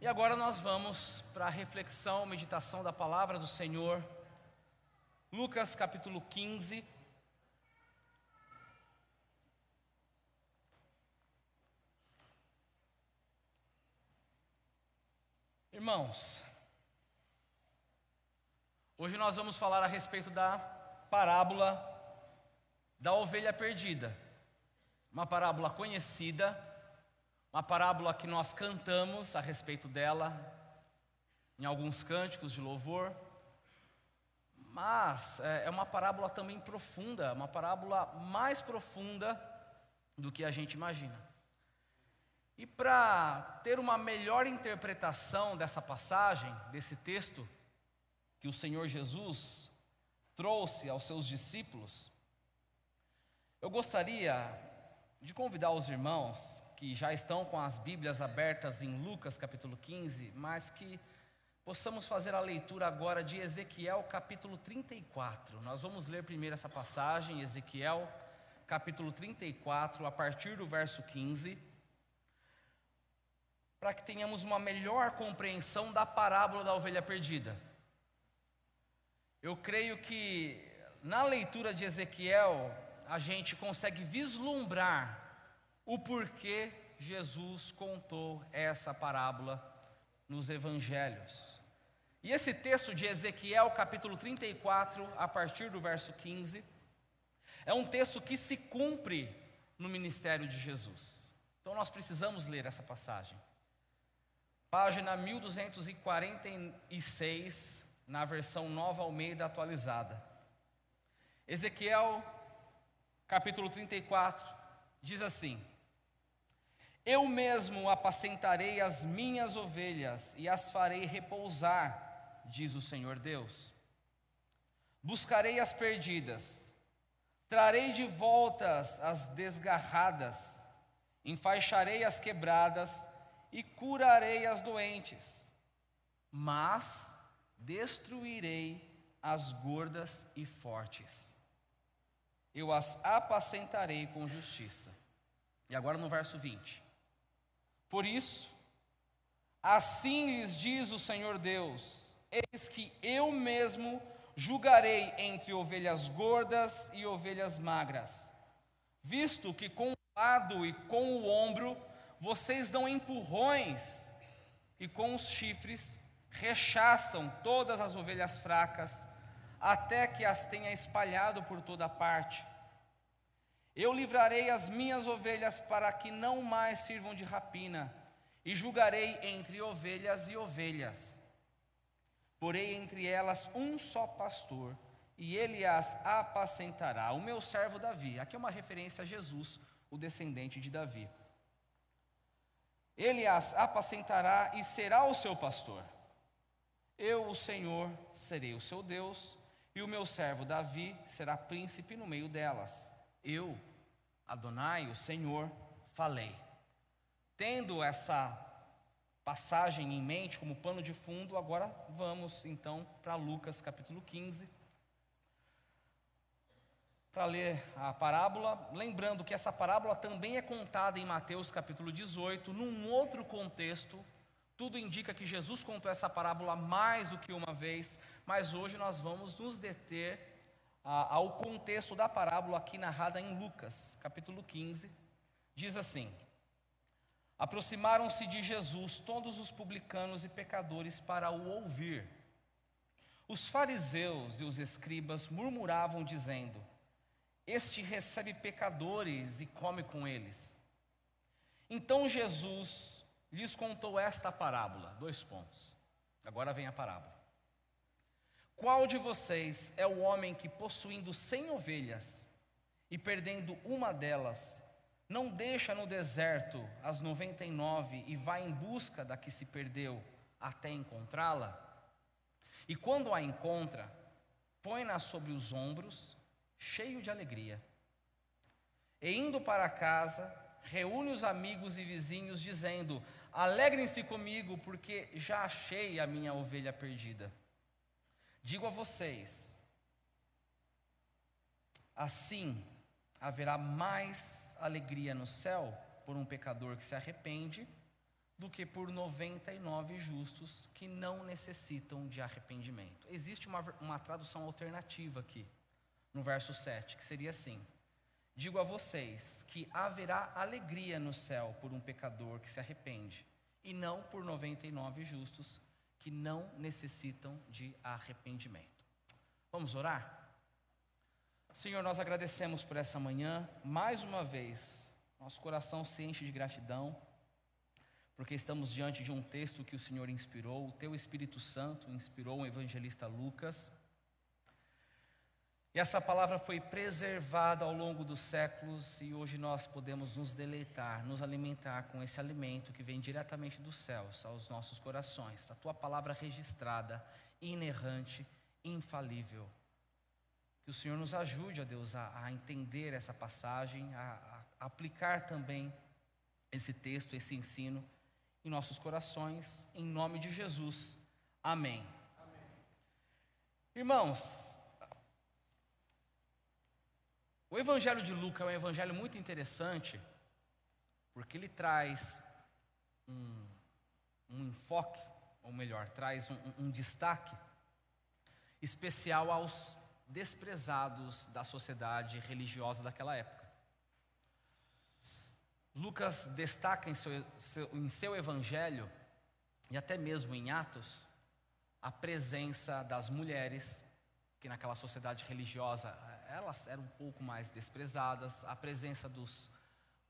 E agora nós vamos para a reflexão, meditação da palavra do Senhor. Lucas capítulo 15. Irmãos, hoje nós vamos falar a respeito da parábola da ovelha perdida. Uma parábola conhecida, uma parábola que nós cantamos a respeito dela, em alguns cânticos de louvor, mas é, é uma parábola também profunda, uma parábola mais profunda do que a gente imagina. E para ter uma melhor interpretação dessa passagem, desse texto, que o Senhor Jesus trouxe aos seus discípulos, eu gostaria de convidar os irmãos que já estão com as Bíblias abertas em Lucas capítulo 15, mas que possamos fazer a leitura agora de Ezequiel capítulo 34. Nós vamos ler primeiro essa passagem, Ezequiel capítulo 34, a partir do verso 15, para que tenhamos uma melhor compreensão da parábola da ovelha perdida. Eu creio que na leitura de Ezequiel a gente consegue vislumbrar o porquê Jesus contou essa parábola nos evangelhos. E esse texto de Ezequiel, capítulo 34, a partir do verso 15, é um texto que se cumpre no ministério de Jesus. Então nós precisamos ler essa passagem. Página 1246, na versão Nova Almeida atualizada. Ezequiel, capítulo 34, diz assim: eu mesmo apacentarei as minhas ovelhas e as farei repousar, diz o Senhor Deus. Buscarei as perdidas, trarei de voltas as desgarradas, enfaixarei as quebradas e curarei as doentes, mas destruirei as gordas e fortes. Eu as apacentarei com justiça. E agora no verso 20. Por isso, assim lhes diz o Senhor Deus: Eis que eu mesmo julgarei entre ovelhas gordas e ovelhas magras, visto que com o lado e com o ombro vocês dão empurrões, e com os chifres rechaçam todas as ovelhas fracas, até que as tenha espalhado por toda parte. Eu livrarei as minhas ovelhas para que não mais sirvam de rapina, e julgarei entre ovelhas e ovelhas. Porei entre elas um só pastor, e ele as apacentará. O meu servo Davi. Aqui é uma referência a Jesus, o descendente de Davi. Ele as apacentará e será o seu pastor. Eu, o Senhor, serei o seu Deus, e o meu servo Davi será príncipe no meio delas. Eu, Adonai, o Senhor, falei. Tendo essa passagem em mente como pano de fundo, agora vamos então para Lucas capítulo 15. Para ler a parábola, lembrando que essa parábola também é contada em Mateus capítulo 18, num outro contexto. Tudo indica que Jesus contou essa parábola mais do que uma vez, mas hoje nós vamos nos deter ao contexto da parábola aqui narrada em Lucas, capítulo 15, diz assim: Aproximaram-se de Jesus todos os publicanos e pecadores para o ouvir. Os fariseus e os escribas murmuravam, dizendo: Este recebe pecadores e come com eles. Então Jesus lhes contou esta parábola, dois pontos. Agora vem a parábola. Qual de vocês é o homem que, possuindo cem ovelhas e perdendo uma delas, não deixa no deserto as noventa e nove e vai em busca da que se perdeu até encontrá-la? E quando a encontra, põe-na sobre os ombros, cheio de alegria. E indo para casa, reúne os amigos e vizinhos, dizendo: Alegrem-se comigo, porque já achei a minha ovelha perdida. Digo a vocês: assim haverá mais alegria no céu por um pecador que se arrepende do que por 99 justos que não necessitam de arrependimento. Existe uma, uma tradução alternativa aqui, no verso 7, que seria assim: Digo a vocês que haverá alegria no céu por um pecador que se arrepende, e não por 99 justos que não necessitam de arrependimento. Vamos orar? Senhor, nós agradecemos por essa manhã, mais uma vez, nosso coração se enche de gratidão porque estamos diante de um texto que o Senhor inspirou, o teu Espírito Santo inspirou o evangelista Lucas. E essa palavra foi preservada ao longo dos séculos e hoje nós podemos nos deleitar, nos alimentar com esse alimento que vem diretamente dos céus aos nossos corações. A tua palavra registrada, inerrante, infalível. Que o Senhor nos ajude, ó Deus, a, a entender essa passagem, a, a aplicar também esse texto, esse ensino em nossos corações, em nome de Jesus. Amém. Amém. Irmãos, o Evangelho de Lucas é um evangelho muito interessante, porque ele traz um, um enfoque, ou melhor, traz um, um destaque especial aos desprezados da sociedade religiosa daquela época. Lucas destaca em seu, seu, em seu evangelho, e até mesmo em Atos, a presença das mulheres, que naquela sociedade religiosa elas eram um pouco mais desprezadas, a presença dos,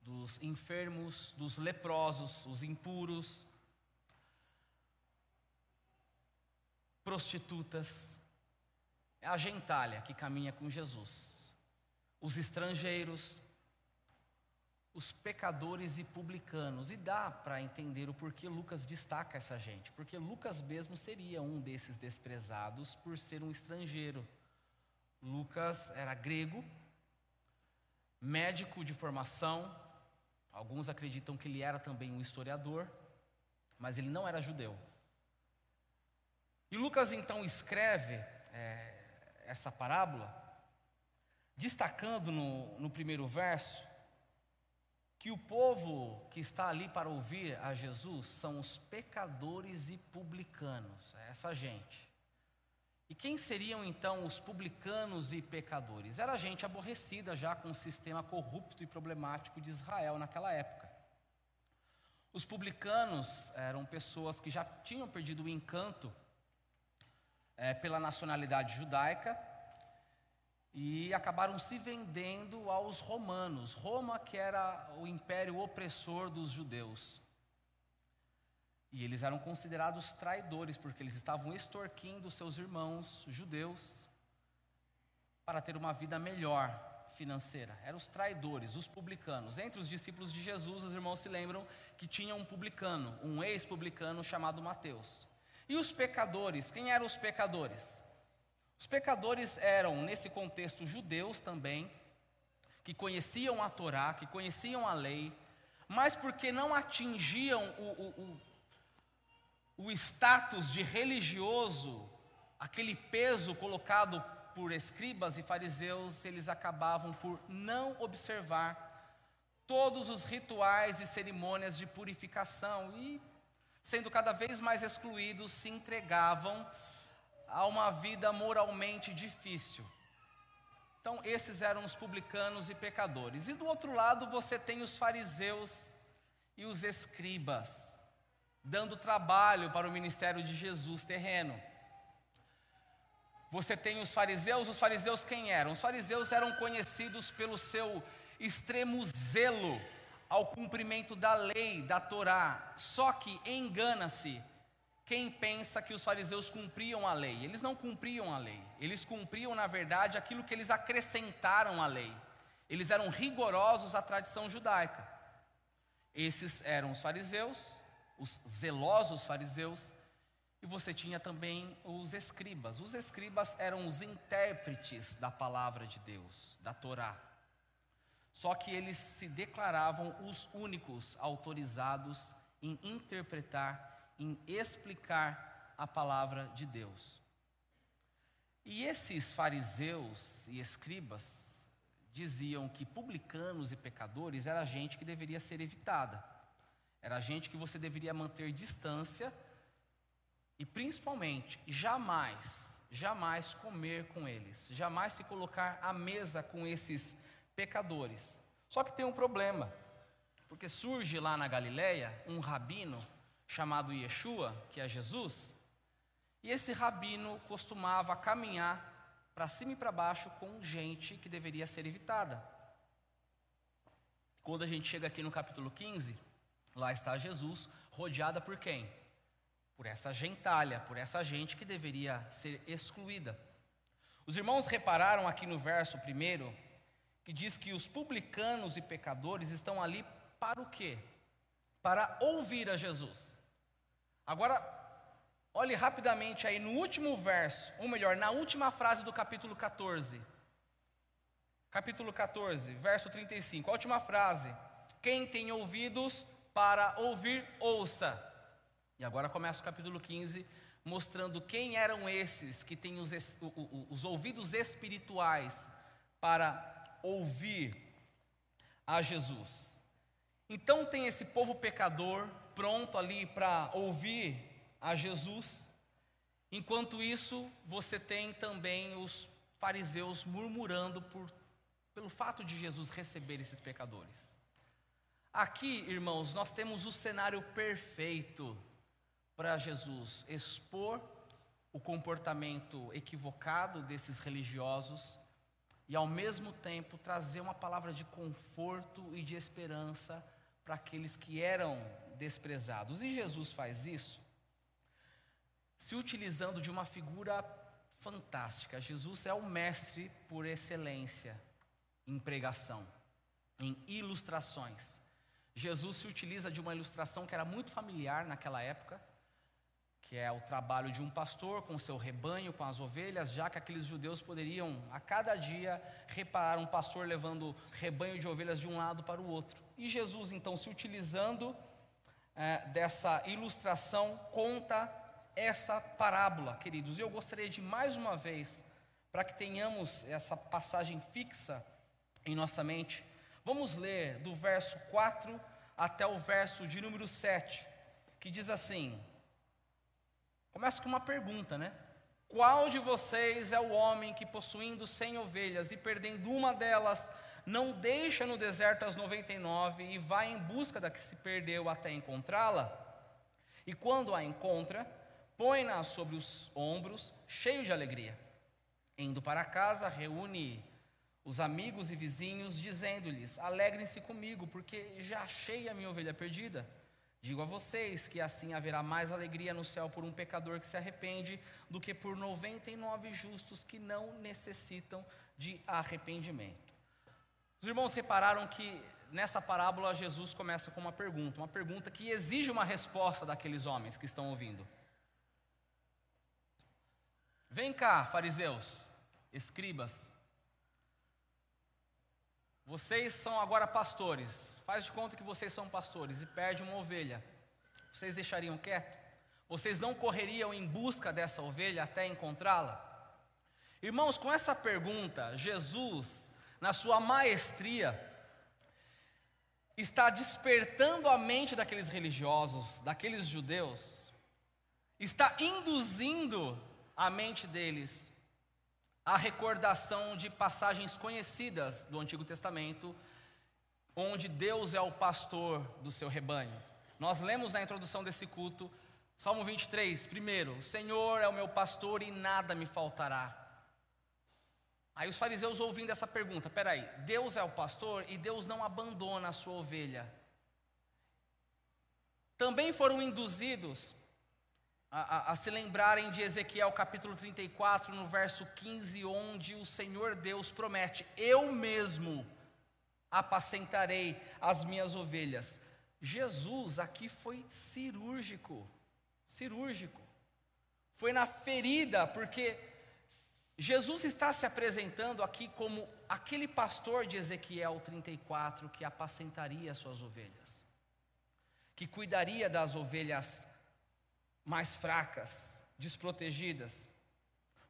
dos enfermos, dos leprosos, os impuros, prostitutas, a gentalha que caminha com Jesus, os estrangeiros, os pecadores e publicanos. E dá para entender o porquê Lucas destaca essa gente, porque Lucas mesmo seria um desses desprezados por ser um estrangeiro. Lucas era grego, médico de formação, alguns acreditam que ele era também um historiador, mas ele não era judeu. E Lucas então escreve é, essa parábola, destacando no, no primeiro verso que o povo que está ali para ouvir a Jesus são os pecadores e publicanos, é essa gente. E quem seriam então os publicanos e pecadores? Era gente aborrecida já com o sistema corrupto e problemático de Israel naquela época. Os publicanos eram pessoas que já tinham perdido o encanto é, pela nacionalidade judaica e acabaram se vendendo aos romanos. Roma, que era o império opressor dos judeus. E eles eram considerados traidores, porque eles estavam extorquindo seus irmãos judeus para ter uma vida melhor financeira. Eram os traidores, os publicanos. Entre os discípulos de Jesus, os irmãos se lembram que tinha um publicano, um ex-publicano chamado Mateus. E os pecadores, quem eram os pecadores? Os pecadores eram, nesse contexto, judeus também, que conheciam a Torá, que conheciam a lei, mas porque não atingiam o, o, o, o status de religioso, aquele peso colocado por escribas e fariseus, eles acabavam por não observar todos os rituais e cerimônias de purificação e, sendo cada vez mais excluídos, se entregavam a uma vida moralmente difícil. Então, esses eram os publicanos e pecadores. E do outro lado, você tem os fariseus e os escribas, dando trabalho para o ministério de Jesus terreno. Você tem os fariseus, os fariseus quem eram? Os fariseus eram conhecidos pelo seu extremo zelo ao cumprimento da lei, da Torá. Só que engana-se quem pensa que os fariseus cumpriam a lei. Eles não cumpriam a lei. Eles cumpriam, na verdade, aquilo que eles acrescentaram à lei. Eles eram rigorosos à tradição judaica. Esses eram os fariseus, os zelosos fariseus, e você tinha também os escribas. Os escribas eram os intérpretes da palavra de Deus, da Torá. Só que eles se declaravam os únicos autorizados em interpretar em explicar a palavra de Deus. E esses fariseus e escribas diziam que publicanos e pecadores era gente que deveria ser evitada. Era gente que você deveria manter distância e principalmente jamais, jamais comer com eles, jamais se colocar à mesa com esses pecadores. Só que tem um problema, porque surge lá na Galileia um rabino chamado Yeshua, que é Jesus, e esse rabino costumava caminhar para cima e para baixo com gente que deveria ser evitada. Quando a gente chega aqui no capítulo 15, lá está Jesus, rodeada por quem? Por essa gentalha, por essa gente que deveria ser excluída. Os irmãos repararam aqui no verso primeiro, que diz que os publicanos e pecadores estão ali para o quê? Para ouvir a Jesus. Agora, olhe rapidamente aí no último verso, ou melhor, na última frase do capítulo 14. Capítulo 14, verso 35, a última frase. Quem tem ouvidos para ouvir, ouça. E agora começa o capítulo 15, mostrando quem eram esses que têm os, os ouvidos espirituais para ouvir a Jesus. Então tem esse povo pecador pronto ali para ouvir a Jesus. Enquanto isso, você tem também os fariseus murmurando por, pelo fato de Jesus receber esses pecadores. Aqui, irmãos, nós temos o cenário perfeito para Jesus expor o comportamento equivocado desses religiosos e, ao mesmo tempo, trazer uma palavra de conforto e de esperança para aqueles que eram desprezados. E Jesus faz isso se utilizando de uma figura fantástica. Jesus é o mestre por excelência em pregação, em ilustrações. Jesus se utiliza de uma ilustração que era muito familiar naquela época, que é o trabalho de um pastor com seu rebanho, com as ovelhas, já que aqueles judeus poderiam a cada dia reparar um pastor levando rebanho de ovelhas de um lado para o outro. E Jesus, então, se utilizando é, dessa ilustração, conta essa parábola, queridos. E eu gostaria de mais uma vez, para que tenhamos essa passagem fixa em nossa mente, vamos ler do verso 4 até o verso de número 7, que diz assim: começa com uma pergunta, né? Qual de vocês é o homem que, possuindo cem ovelhas e perdendo uma delas, não deixa no deserto as noventa e nove e vai em busca da que se perdeu até encontrá-la? E quando a encontra, põe-na sobre os ombros, cheio de alegria. Indo para casa, reúne os amigos e vizinhos, dizendo-lhes: Alegrem-se comigo, porque já achei a minha ovelha perdida. Digo a vocês que assim haverá mais alegria no céu por um pecador que se arrepende do que por 99 justos que não necessitam de arrependimento. Os irmãos repararam que nessa parábola Jesus começa com uma pergunta, uma pergunta que exige uma resposta daqueles homens que estão ouvindo. Vem cá, fariseus, escribas. Vocês são agora pastores. Faz de conta que vocês são pastores e perde uma ovelha. Vocês deixariam quieto? Vocês não correriam em busca dessa ovelha até encontrá-la? Irmãos, com essa pergunta, Jesus, na sua maestria, está despertando a mente daqueles religiosos, daqueles judeus, está induzindo à mente deles a recordação de passagens conhecidas do Antigo Testamento, onde Deus é o pastor do seu rebanho. Nós lemos na introdução desse culto, Salmo 23, primeiro: O Senhor é o meu pastor e nada me faltará. Aí os fariseus ouvindo essa pergunta, peraí, Deus é o pastor e Deus não abandona a sua ovelha. Também foram induzidos a, a, a, se lembrarem de Ezequiel capítulo 34, no verso 15, onde o Senhor Deus promete: Eu mesmo apacentarei as minhas ovelhas. Jesus aqui foi cirúrgico, cirúrgico. Foi na ferida, porque Jesus está se apresentando aqui como aquele pastor de Ezequiel 34 que apacentaria as suas ovelhas, que cuidaria das ovelhas mais fracas, desprotegidas,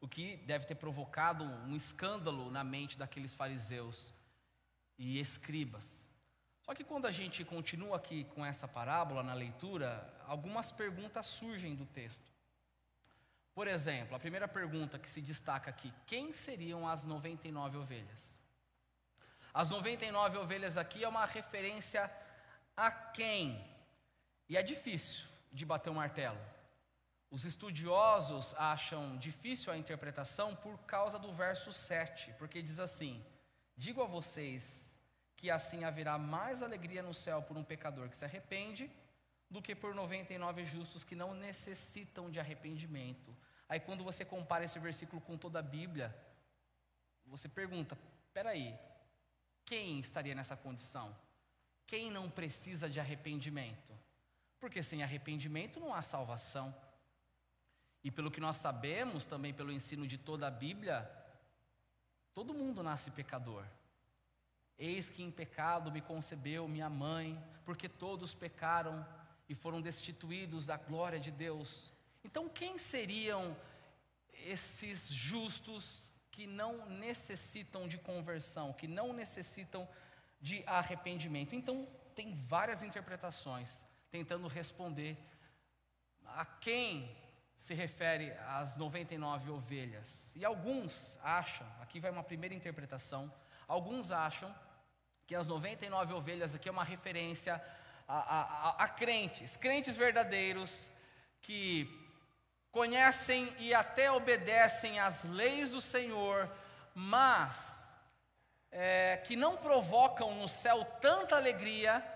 o que deve ter provocado um escândalo na mente daqueles fariseus e escribas. Só que quando a gente continua aqui com essa parábola na leitura, algumas perguntas surgem do texto. Por exemplo, a primeira pergunta que se destaca aqui: quem seriam as 99 ovelhas? As 99 ovelhas aqui é uma referência a quem? E é difícil de bater o um martelo. Os estudiosos acham difícil a interpretação por causa do verso 7, porque diz assim: Digo a vocês que assim haverá mais alegria no céu por um pecador que se arrepende do que por 99 justos que não necessitam de arrependimento. Aí quando você compara esse versículo com toda a Bíblia, você pergunta: peraí, quem estaria nessa condição? Quem não precisa de arrependimento? Porque sem arrependimento não há salvação. E pelo que nós sabemos, também pelo ensino de toda a Bíblia, todo mundo nasce pecador. Eis que em pecado me concebeu minha mãe, porque todos pecaram e foram destituídos da glória de Deus. Então, quem seriam esses justos que não necessitam de conversão, que não necessitam de arrependimento? Então, tem várias interpretações tentando responder a quem se refere as 99 ovelhas. E alguns acham, aqui vai uma primeira interpretação, alguns acham que as 99 ovelhas aqui é uma referência a, a, a, crentes, crentes verdadeiros que conhecem e até obedecem às leis do Senhor, mas é, que não provocam no céu tanta alegria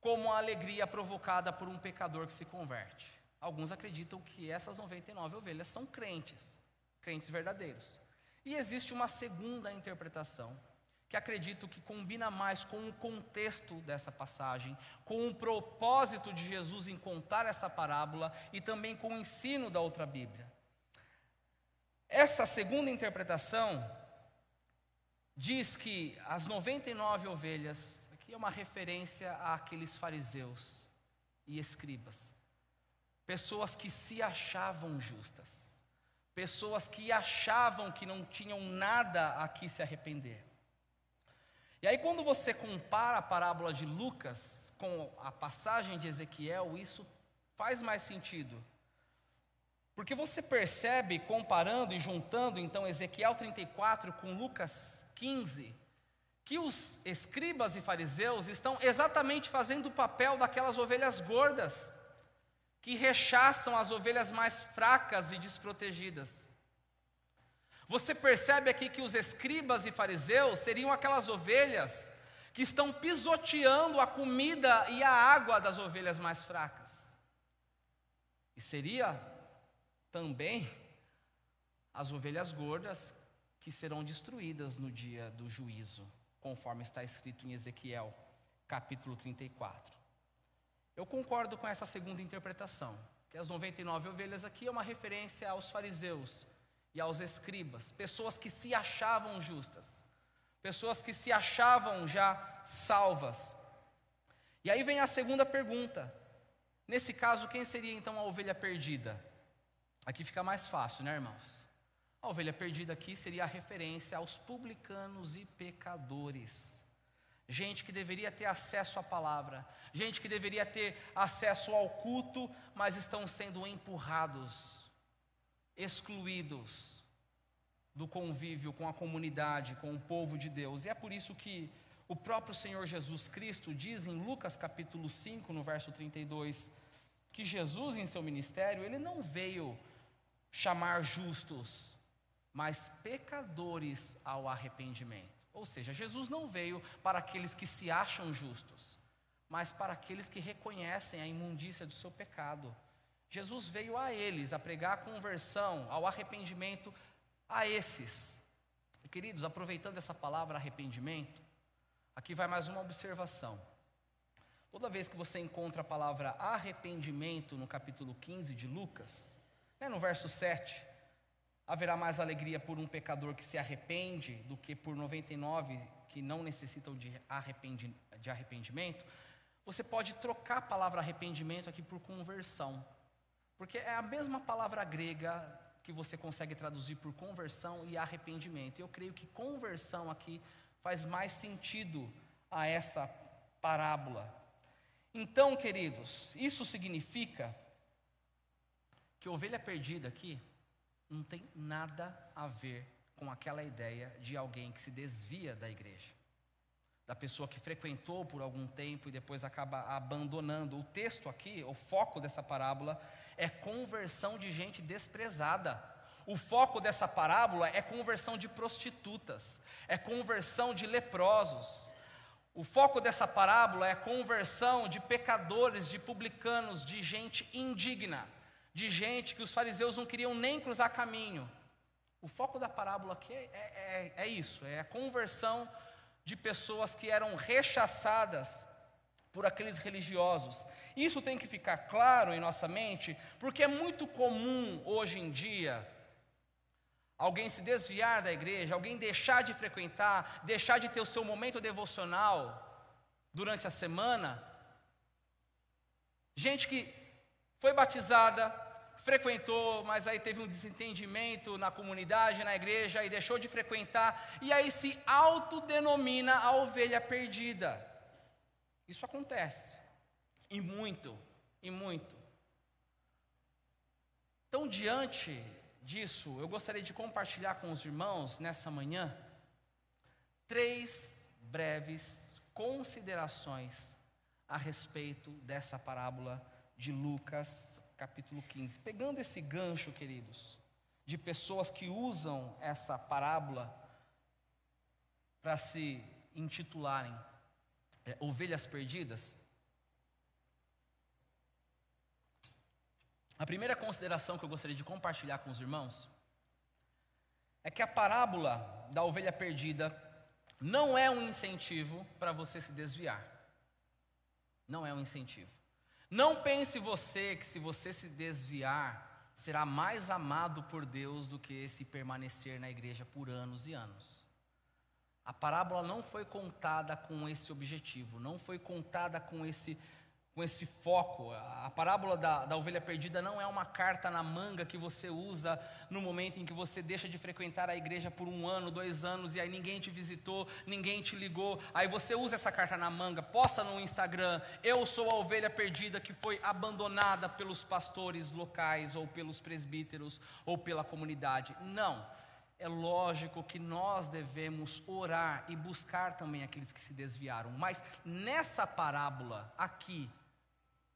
como a alegria provocada por um pecador que se converte. Alguns acreditam que essas 99 ovelhas são crentes, crentes verdadeiros. E existe uma segunda interpretação que acredito que combina mais com o contexto dessa passagem, com o propósito de Jesus em contar essa parábola e também com o ensino da outra Bíblia. Essa segunda interpretação diz que as 99 ovelhas, aqui é uma referência àqueles fariseus e escribas, pessoas que se achavam justas, pessoas que achavam que não tinham nada a que se arrepender. E aí, quando você compara a parábola de Lucas com a passagem de Ezequiel, isso faz mais sentido. Porque você percebe, comparando e juntando então Ezequiel 34 com Lucas 15, que os escribas e fariseus estão exatamente fazendo o papel daquelas ovelhas gordas, que rechaçam as ovelhas mais fracas e desprotegidas. Você percebe aqui que os escribas e fariseus seriam aquelas ovelhas que estão pisoteando a comida e a água das ovelhas mais fracas. E seria também as ovelhas gordas que serão destruídas no dia do juízo, conforme está escrito em Ezequiel, capítulo 34. Eu concordo com essa segunda interpretação, que as 99 ovelhas aqui é uma referência aos fariseus, e aos escribas, pessoas que se achavam justas, pessoas que se achavam já salvas. E aí vem a segunda pergunta: nesse caso, quem seria então a ovelha perdida? Aqui fica mais fácil, né, irmãos? A ovelha perdida aqui seria a referência aos publicanos e pecadores. Gente que deveria ter acesso à palavra, gente que deveria ter acesso ao culto, mas estão sendo empurrados excluídos do convívio com a comunidade, com o povo de Deus. E é por isso que o próprio Senhor Jesus Cristo diz em Lucas capítulo 5, no verso 32, que Jesus em seu ministério, ele não veio chamar justos, mas pecadores ao arrependimento. Ou seja, Jesus não veio para aqueles que se acham justos, mas para aqueles que reconhecem a imundícia do seu pecado Jesus veio a eles a pregar a conversão, ao arrependimento a esses. Queridos, aproveitando essa palavra arrependimento, aqui vai mais uma observação. Toda vez que você encontra a palavra arrependimento no capítulo 15 de Lucas, né, no verso 7, haverá mais alegria por um pecador que se arrepende do que por 99 que não necessitam de, arrependi de arrependimento. Você pode trocar a palavra arrependimento aqui por conversão. Porque é a mesma palavra grega que você consegue traduzir por conversão e arrependimento. Eu creio que conversão aqui faz mais sentido a essa parábola. Então, queridos, isso significa que ovelha perdida aqui não tem nada a ver com aquela ideia de alguém que se desvia da igreja, da pessoa que frequentou por algum tempo e depois acaba abandonando. O texto aqui, o foco dessa parábola, é conversão de gente desprezada. O foco dessa parábola é conversão de prostitutas, é conversão de leprosos. O foco dessa parábola é conversão de pecadores, de publicanos, de gente indigna, de gente que os fariseus não queriam nem cruzar caminho. O foco da parábola aqui é, é, é isso: é a conversão de pessoas que eram rechaçadas por aqueles religiosos. Isso tem que ficar claro em nossa mente, porque é muito comum hoje em dia alguém se desviar da igreja, alguém deixar de frequentar, deixar de ter o seu momento devocional durante a semana. Gente que foi batizada, frequentou, mas aí teve um desentendimento na comunidade, na igreja, e deixou de frequentar, e aí se autodenomina a ovelha perdida. Isso acontece, e muito, e muito. Então, diante disso, eu gostaria de compartilhar com os irmãos nessa manhã três breves considerações a respeito dessa parábola de Lucas, capítulo 15. Pegando esse gancho, queridos, de pessoas que usam essa parábola para se intitularem é, ovelhas perdidas. A primeira consideração que eu gostaria de compartilhar com os irmãos é que a parábola da ovelha perdida não é um incentivo para você se desviar. Não é um incentivo. Não pense você que se você se desviar, será mais amado por Deus do que se permanecer na igreja por anos e anos. A parábola não foi contada com esse objetivo, não foi contada com esse, com esse foco. A parábola da, da ovelha perdida não é uma carta na manga que você usa no momento em que você deixa de frequentar a igreja por um ano, dois anos, e aí ninguém te visitou, ninguém te ligou. Aí você usa essa carta na manga, posta no Instagram: Eu sou a ovelha perdida que foi abandonada pelos pastores locais, ou pelos presbíteros, ou pela comunidade. Não é lógico que nós devemos orar e buscar também aqueles que se desviaram, mas nessa parábola aqui,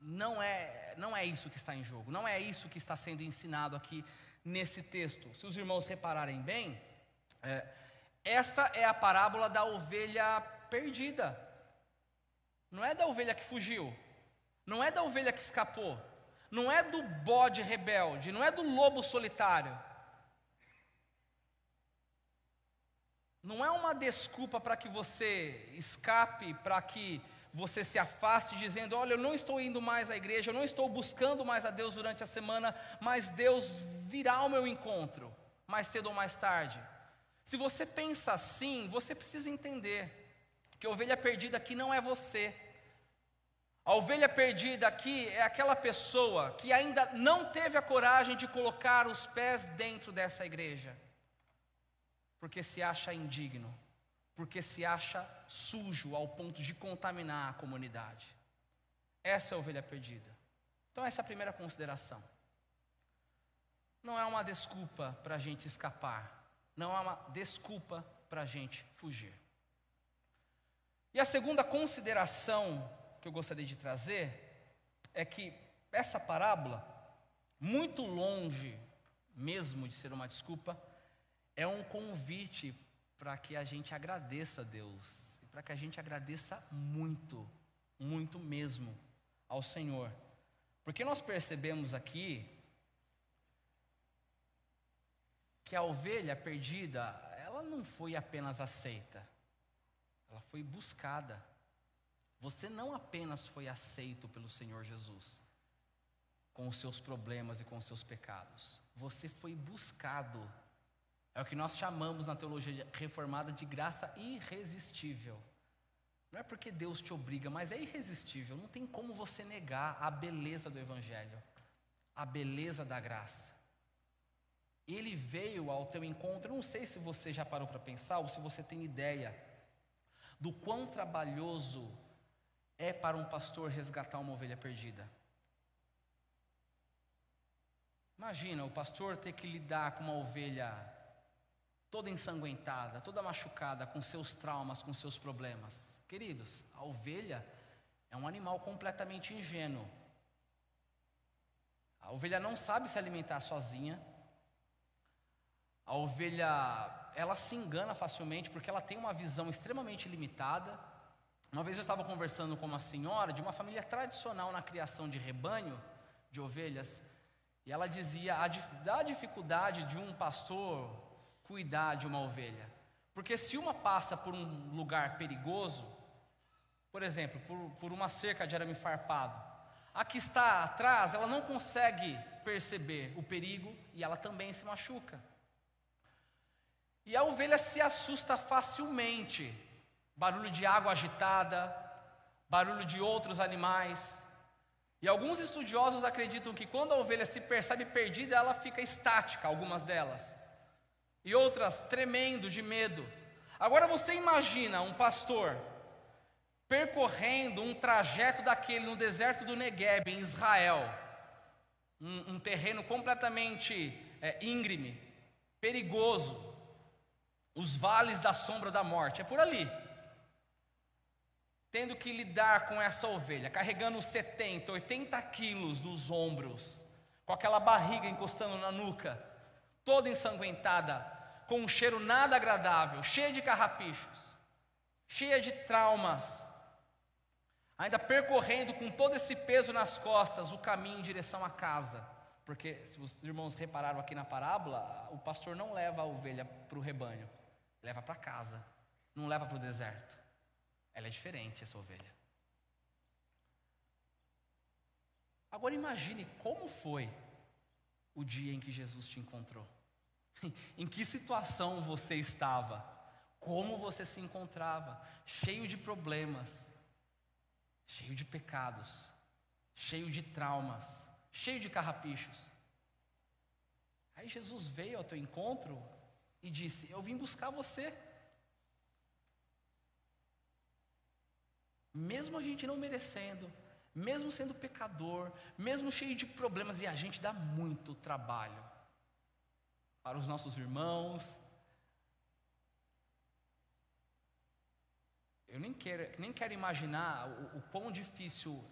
não é, não é isso que está em jogo, não é isso que está sendo ensinado aqui nesse texto. Se os irmãos repararem bem, é, essa é a parábola da ovelha perdida, não é da ovelha que fugiu, não é da ovelha que escapou, não é do bode rebelde, não é do lobo solitário. não é uma desculpa para que você escape, para que você se afaste, dizendo: Olha, eu não estou indo mais à igreja, eu não estou buscando mais a Deus durante a semana, mas Deus virá ao meu encontro, mais cedo ou mais tarde. Se você pensa assim, você precisa entender que a ovelha perdida aqui não é você. A ovelha perdida aqui é aquela pessoa que ainda não teve a coragem de colocar os pés dentro dessa igreja porque se acha indigno, porque se acha sujo ao ponto de contaminar a comunidade. Essa é a ovelha perdida. Então, essa é a primeira consideração. Não é uma desculpa para a gente escapar, não é uma desculpa para a gente fugir. E a segunda consideração que eu gostaria de trazer é que essa parábola, muito longe mesmo de ser uma desculpa, é um convite para que a gente agradeça a Deus, para que a gente agradeça muito, muito mesmo ao Senhor. Porque nós percebemos aqui que a ovelha perdida, ela não foi apenas aceita, ela foi buscada. Você não apenas foi aceito pelo Senhor Jesus, com os seus problemas e com os seus pecados, você foi buscado é o que nós chamamos na teologia reformada de graça irresistível. Não é porque Deus te obriga, mas é irresistível. Não tem como você negar a beleza do Evangelho, a beleza da graça. Ele veio ao teu encontro. Não sei se você já parou para pensar ou se você tem ideia do quão trabalhoso é para um pastor resgatar uma ovelha perdida? Imagina o pastor ter que lidar com uma ovelha toda ensanguentada, toda machucada, com seus traumas, com seus problemas. Queridos, a ovelha é um animal completamente ingênuo. A ovelha não sabe se alimentar sozinha. A ovelha, ela se engana facilmente porque ela tem uma visão extremamente limitada. Uma vez eu estava conversando com uma senhora de uma família tradicional na criação de rebanho de ovelhas, e ela dizia a, da dificuldade de um pastor cuidar de uma ovelha. Porque se uma passa por um lugar perigoso, por exemplo, por, por uma cerca de arame farpado, a que está atrás, ela não consegue perceber o perigo e ela também se machuca. E a ovelha se assusta facilmente. Barulho de água agitada, barulho de outros animais. E alguns estudiosos acreditam que quando a ovelha se percebe perdida, ela fica estática, algumas delas. E outras tremendo de medo. Agora você imagina um pastor percorrendo um trajeto daquele no deserto do Negueb, em Israel, um, um terreno completamente é, íngreme, perigoso, os vales da sombra da morte, é por ali. Tendo que lidar com essa ovelha, carregando 70, 80 quilos nos ombros, com aquela barriga encostando na nuca, toda ensanguentada, com um cheiro nada agradável, cheia de carrapichos, cheia de traumas, ainda percorrendo com todo esse peso nas costas o caminho em direção à casa. Porque, se os irmãos repararam aqui na parábola, o pastor não leva a ovelha para o rebanho, leva para casa, não leva para o deserto. Ela é diferente, essa ovelha. Agora imagine como foi o dia em que Jesus te encontrou. em que situação você estava? Como você se encontrava? Cheio de problemas, cheio de pecados, cheio de traumas, cheio de carrapichos. Aí Jesus veio ao teu encontro e disse: Eu vim buscar você. Mesmo a gente não merecendo, mesmo sendo pecador, mesmo cheio de problemas, e a gente dá muito trabalho para os nossos irmãos, Eu nem quero, nem quero imaginar o, o quão difícil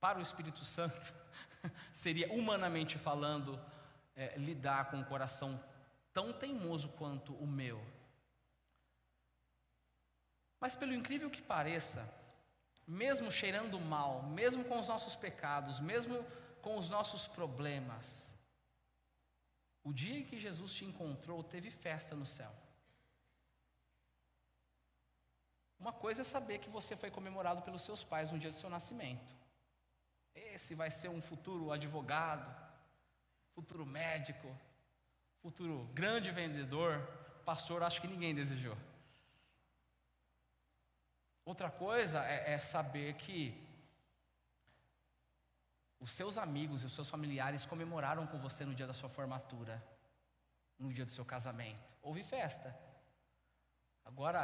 para o Espírito Santo seria, humanamente falando, é, lidar com um coração tão teimoso quanto o meu. Mas, pelo incrível que pareça, mesmo cheirando mal, mesmo com os nossos pecados, mesmo com os nossos problemas, o dia em que Jesus te encontrou, teve festa no céu. Uma coisa é saber que você foi comemorado pelos seus pais no dia do seu nascimento. Esse vai ser um futuro advogado, futuro médico, futuro grande vendedor, pastor, acho que ninguém desejou. Outra coisa é, é saber que os seus amigos e os seus familiares comemoraram com você no dia da sua formatura, no dia do seu casamento. Houve festa. Agora,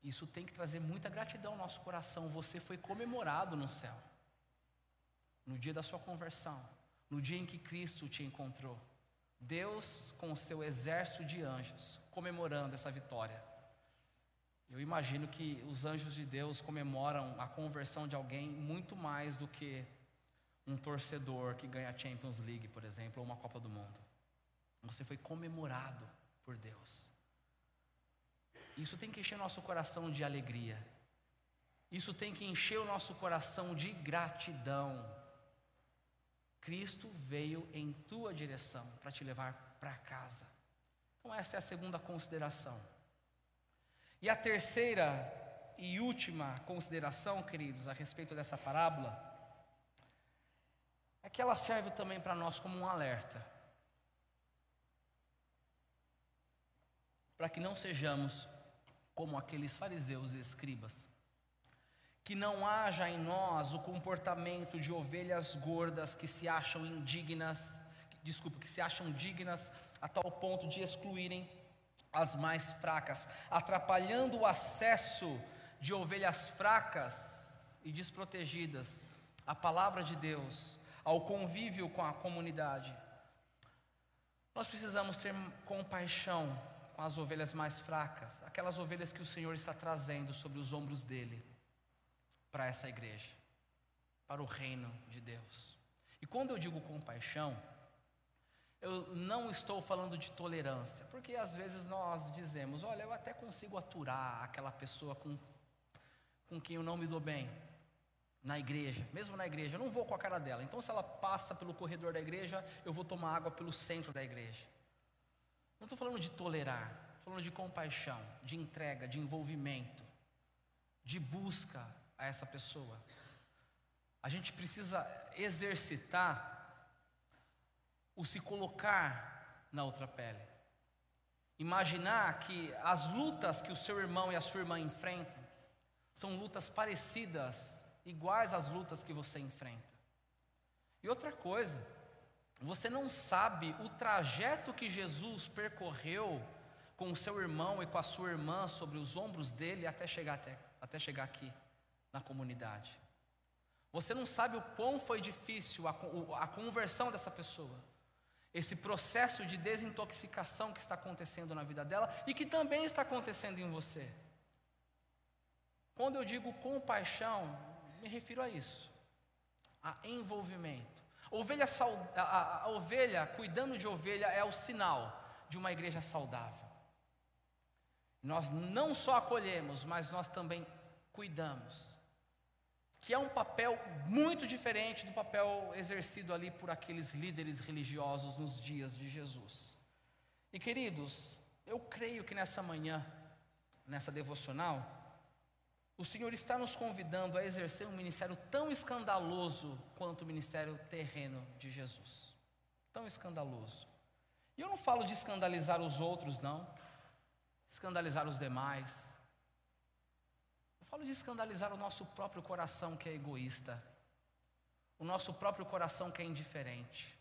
isso tem que trazer muita gratidão ao nosso coração. Você foi comemorado no céu, no dia da sua conversão, no dia em que Cristo te encontrou. Deus, com o seu exército de anjos, comemorando essa vitória. Eu imagino que os anjos de Deus comemoram a conversão de alguém muito mais do que um torcedor que ganha a Champions League, por exemplo, ou uma Copa do Mundo. Você foi comemorado por Deus. Isso tem que encher nosso coração de alegria. Isso tem que encher o nosso coração de gratidão. Cristo veio em tua direção para te levar para casa. Então, essa é a segunda consideração. E a terceira e última consideração, queridos, a respeito dessa parábola, é que ela serve também para nós como um alerta. Para que não sejamos como aqueles fariseus e escribas. Que não haja em nós o comportamento de ovelhas gordas que se acham indignas, desculpa, que se acham dignas a tal ponto de excluírem as mais fracas, atrapalhando o acesso de ovelhas fracas e desprotegidas à palavra de Deus, ao convívio com a comunidade. Nós precisamos ter compaixão com as ovelhas mais fracas, aquelas ovelhas que o Senhor está trazendo sobre os ombros dele para essa igreja, para o reino de Deus. E quando eu digo compaixão, eu não estou falando de tolerância, porque às vezes nós dizemos: olha, eu até consigo aturar aquela pessoa com, com quem eu não me dou bem, na igreja, mesmo na igreja, eu não vou com a cara dela. Então, se ela passa pelo corredor da igreja, eu vou tomar água pelo centro da igreja. Não estou falando de tolerar, estou falando de compaixão, de entrega, de envolvimento, de busca a essa pessoa. A gente precisa exercitar o se colocar na outra pele. Imaginar que as lutas que o seu irmão e a sua irmã enfrentam são lutas parecidas, iguais às lutas que você enfrenta. E outra coisa, você não sabe o trajeto que Jesus percorreu com o seu irmão e com a sua irmã sobre os ombros dele até chegar, até, até chegar aqui na comunidade. Você não sabe o quão foi difícil a, a conversão dessa pessoa, esse processo de desintoxicação que está acontecendo na vida dela e que também está acontecendo em você. Quando eu digo compaixão, me refiro a isso, a envolvimento. Ovelha, a, a ovelha, cuidando de ovelha, é o sinal de uma igreja saudável. Nós não só acolhemos, mas nós também cuidamos. Que é um papel muito diferente do papel exercido ali por aqueles líderes religiosos nos dias de Jesus. E queridos, eu creio que nessa manhã, nessa devocional, o Senhor está nos convidando a exercer um ministério tão escandaloso quanto o ministério terreno de Jesus. Tão escandaloso. E eu não falo de escandalizar os outros, não. Escandalizar os demais. Eu falo de escandalizar o nosso próprio coração que é egoísta. O nosso próprio coração que é indiferente.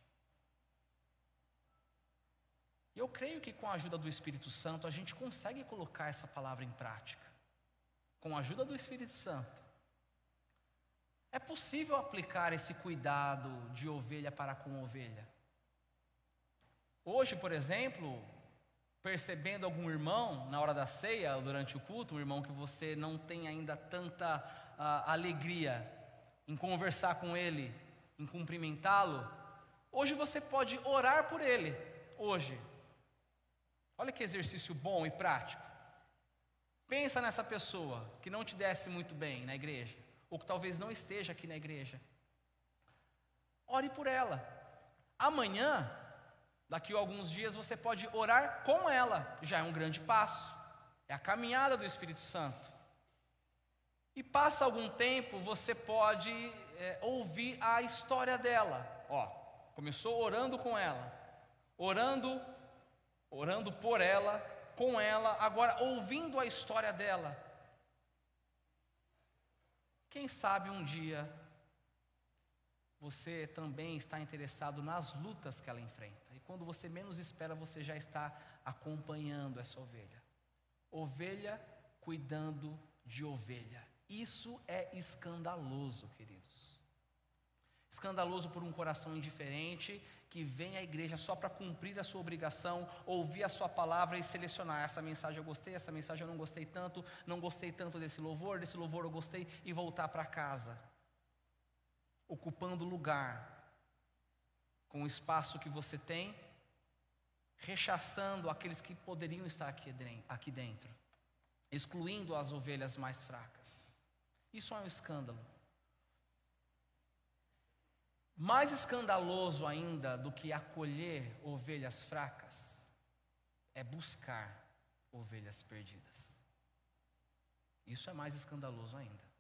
E eu creio que com a ajuda do Espírito Santo a gente consegue colocar essa palavra em prática com a ajuda do Espírito Santo, é possível aplicar esse cuidado de ovelha para com ovelha. Hoje, por exemplo, percebendo algum irmão na hora da ceia, durante o culto, um irmão que você não tem ainda tanta uh, alegria em conversar com ele, em cumprimentá-lo, hoje você pode orar por ele. Hoje. Olha que exercício bom e prático. Pensa nessa pessoa que não te desce muito bem na igreja, ou que talvez não esteja aqui na igreja. Ore por ela. Amanhã, daqui a alguns dias, você pode orar com ela, já é um grande passo. É a caminhada do Espírito Santo. E passa algum tempo, você pode é, ouvir a história dela. Ó, começou orando com ela, orando, orando por ela, com ela, agora ouvindo a história dela. Quem sabe um dia você também está interessado nas lutas que ela enfrenta. E quando você menos espera, você já está acompanhando essa ovelha. Ovelha cuidando de ovelha. Isso é escandaloso, queridos. Escandaloso por um coração indiferente que vem à igreja só para cumprir a sua obrigação, ouvir a sua palavra e selecionar. Essa mensagem eu gostei, essa mensagem eu não gostei tanto, não gostei tanto desse louvor, desse louvor eu gostei, e voltar para casa, ocupando lugar com o espaço que você tem, rechaçando aqueles que poderiam estar aqui dentro, excluindo as ovelhas mais fracas. Isso é um escândalo. Mais escandaloso ainda do que acolher ovelhas fracas é buscar ovelhas perdidas. Isso é mais escandaloso ainda.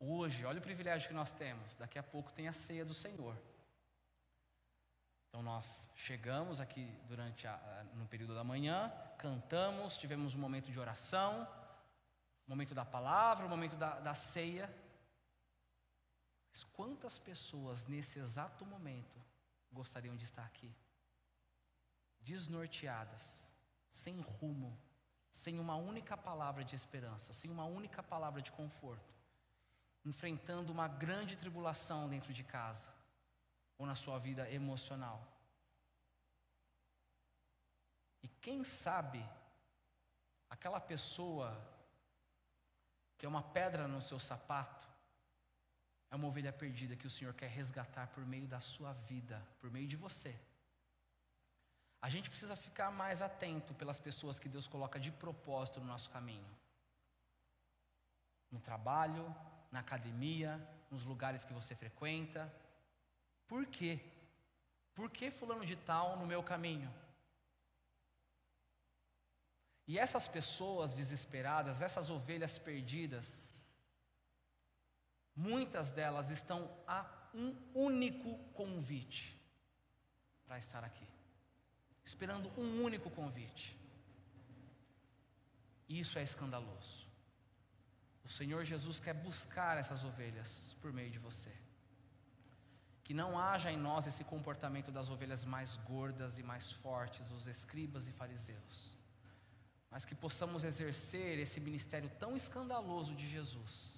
Hoje, olha o privilégio que nós temos. Daqui a pouco tem a ceia do Senhor. Então nós chegamos aqui durante a, no período da manhã, cantamos, tivemos um momento de oração, momento da palavra, um momento da, da ceia. Mas quantas pessoas nesse exato momento gostariam de estar aqui? Desnorteadas, sem rumo, sem uma única palavra de esperança, sem uma única palavra de conforto, enfrentando uma grande tribulação dentro de casa ou na sua vida emocional. E quem sabe aquela pessoa que é uma pedra no seu sapato é uma ovelha perdida que o Senhor quer resgatar por meio da sua vida, por meio de você. A gente precisa ficar mais atento pelas pessoas que Deus coloca de propósito no nosso caminho. No trabalho, na academia, nos lugares que você frequenta. Por quê? Por que fulano de tal no meu caminho? E essas pessoas desesperadas, essas ovelhas perdidas, muitas delas estão a um único convite para estar aqui, esperando um único convite. Isso é escandaloso. O Senhor Jesus quer buscar essas ovelhas por meio de você. Que não haja em nós esse comportamento das ovelhas mais gordas e mais fortes, os escribas e fariseus, mas que possamos exercer esse ministério tão escandaloso de Jesus,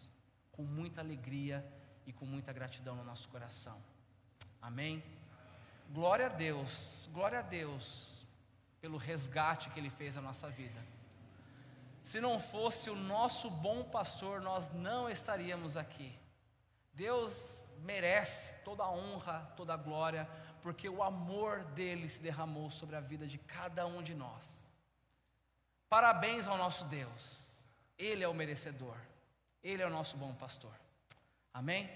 com muita alegria e com muita gratidão no nosso coração. Amém? Glória a Deus, glória a Deus, pelo resgate que Ele fez na nossa vida. Se não fosse o nosso bom pastor, nós não estaríamos aqui. Deus merece toda a honra, toda a glória, porque o amor dele se derramou sobre a vida de cada um de nós. Parabéns ao nosso Deus, ele é o merecedor, ele é o nosso bom pastor. Amém?